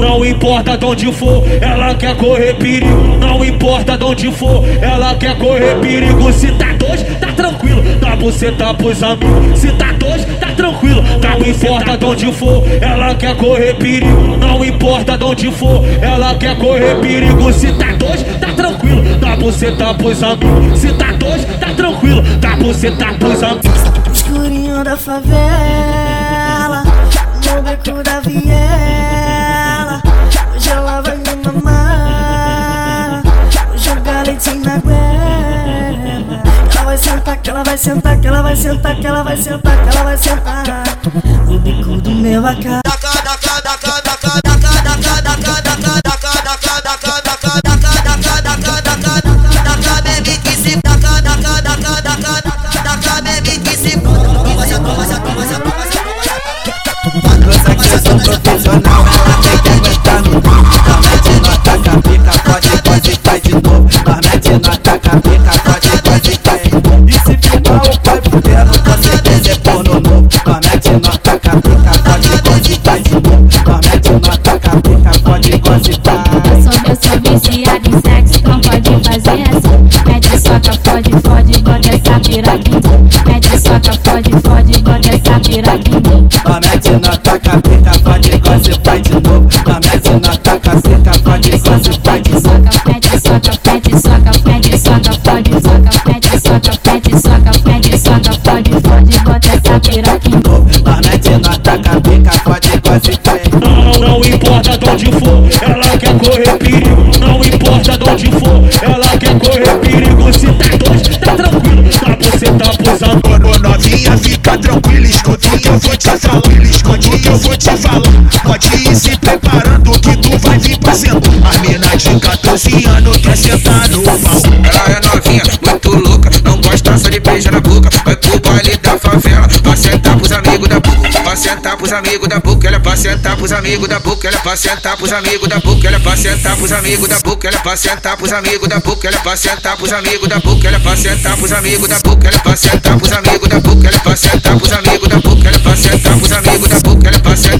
não importa de onde for, ela quer correr perigo. Não importa de onde for, ela quer correr perigo. Se tá dois, tá tranquilo, dá buceta pros amigos. Se tá dois, tá tranquilo, não importa de onde for, ela quer correr perigo. Não importa de onde for, ela quer correr perigo. Se tá dois, tá tranquilo, dá buceta pros amigos. Se tá dois, tá tranquilo, dá buceta pros amigos. Escurinho da favela, no beco da viela. Sentar, que ela vai sentar, que ela vai sentar, que ela vai sentar. No bico do meu AK. Sou profissional, viciada é em sexo, não pode fazer assim. Mete é soca, fode, fode, igual essa piradinha. Mete é soca, fode, fode, igual essa piradinha. Ela mete na taca, pica, fode, igual se faz de novo. Ela mete na taca, seca, fode, igual se faz de novo. Mete soca, mete soca, mete soca, fode, soca. Mete soca, mete soca, mete soca, fode, fode, igual essa piradinha. Ela na taca, pica, fode, igual se faz de novo. Não, não importa de onde for, ela quer correr. Eu vou te falar. O que eu vou te falar. Pode ir se preparando que tu vai vir pra sentar. A mina de 14 anos quer sentar no pau. Ela é novinha, muito louca, não gosta só de beijar na boca. Vai pro baile sentar pros amigos da boca, ela é pra sentar pros amigos da boca, ela é pra sentar pros amigos da boca, ela é pra sentar pros amigos da boca, ela é pra sentar pros amigos da boca, ela é pra sentar pros amigos da boca, ela é pra sentar pros amigos da boca, ela é pra sentar pros amigos da boca, ela é pra sentar pros amigos da boca, ela é pra sentar pros amigos da boca, ela é pra sentar